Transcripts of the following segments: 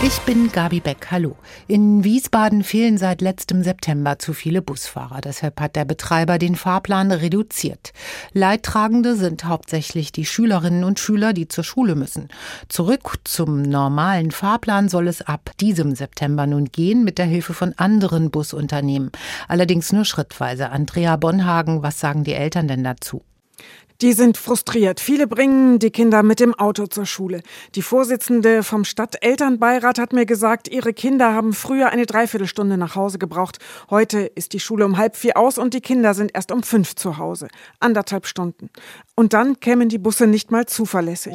Ich bin Gabi Beck. Hallo. In Wiesbaden fehlen seit letztem September zu viele Busfahrer. Deshalb hat der Betreiber den Fahrplan reduziert. Leidtragende sind hauptsächlich die Schülerinnen und Schüler, die zur Schule müssen. Zurück zum normalen Fahrplan soll es ab diesem September nun gehen mit der Hilfe von anderen Busunternehmen. Allerdings nur schrittweise. Andrea Bonhagen, was sagen die Eltern denn dazu? Die sind frustriert. Viele bringen die Kinder mit dem Auto zur Schule. Die Vorsitzende vom Stadtelternbeirat hat mir gesagt, ihre Kinder haben früher eine Dreiviertelstunde nach Hause gebraucht. Heute ist die Schule um halb vier aus und die Kinder sind erst um fünf zu Hause. Anderthalb Stunden. Und dann kämen die Busse nicht mal zuverlässig.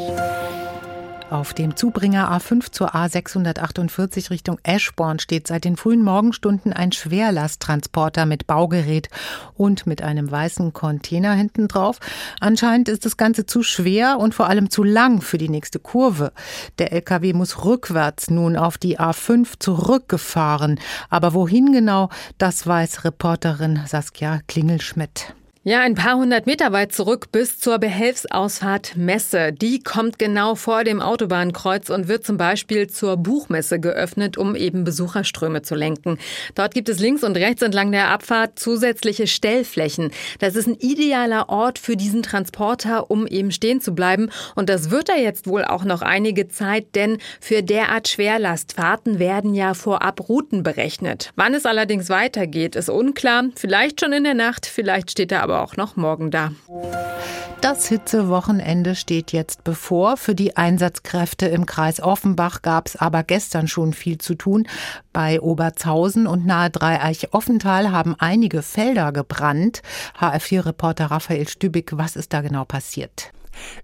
Auf dem Zubringer A5 zur A648 Richtung Eschborn steht seit den frühen Morgenstunden ein Schwerlasttransporter mit Baugerät und mit einem weißen Container hinten drauf. Anscheinend ist das Ganze zu schwer und vor allem zu lang für die nächste Kurve. Der LKW muss rückwärts nun auf die A5 zurückgefahren. Aber wohin genau, das weiß Reporterin Saskia Klingelschmidt. Ja, ein paar hundert Meter weit zurück bis zur Behelfsausfahrt Messe. Die kommt genau vor dem Autobahnkreuz und wird zum Beispiel zur Buchmesse geöffnet, um eben Besucherströme zu lenken. Dort gibt es links und rechts entlang der Abfahrt zusätzliche Stellflächen. Das ist ein idealer Ort für diesen Transporter, um eben stehen zu bleiben. Und das wird er jetzt wohl auch noch einige Zeit, denn für derart Schwerlastfahrten werden ja vorab Routen berechnet. Wann es allerdings weitergeht, ist unklar. Vielleicht schon in der Nacht, vielleicht steht er aber aber auch noch morgen da. Das Hitzewochenende steht jetzt bevor. Für die Einsatzkräfte im Kreis Offenbach gab es aber gestern schon viel zu tun. Bei Oberzhausen und nahe Dreieich-Offental haben einige Felder gebrannt. HR4-Reporter Raphael Stübig, was ist da genau passiert?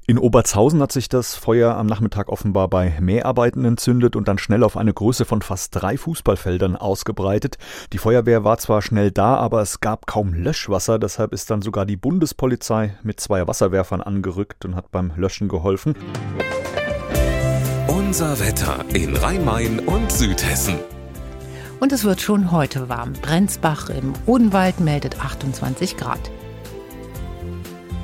In Oberzhausen hat sich das Feuer am Nachmittag offenbar bei Mäharbeiten entzündet und dann schnell auf eine Größe von fast drei Fußballfeldern ausgebreitet. Die Feuerwehr war zwar schnell da, aber es gab kaum Löschwasser, deshalb ist dann sogar die Bundespolizei mit zwei Wasserwerfern angerückt und hat beim Löschen geholfen. Unser Wetter in Rhein-Main und Südhessen. Und es wird schon heute warm. Brenzbach im Odenwald meldet 28 Grad.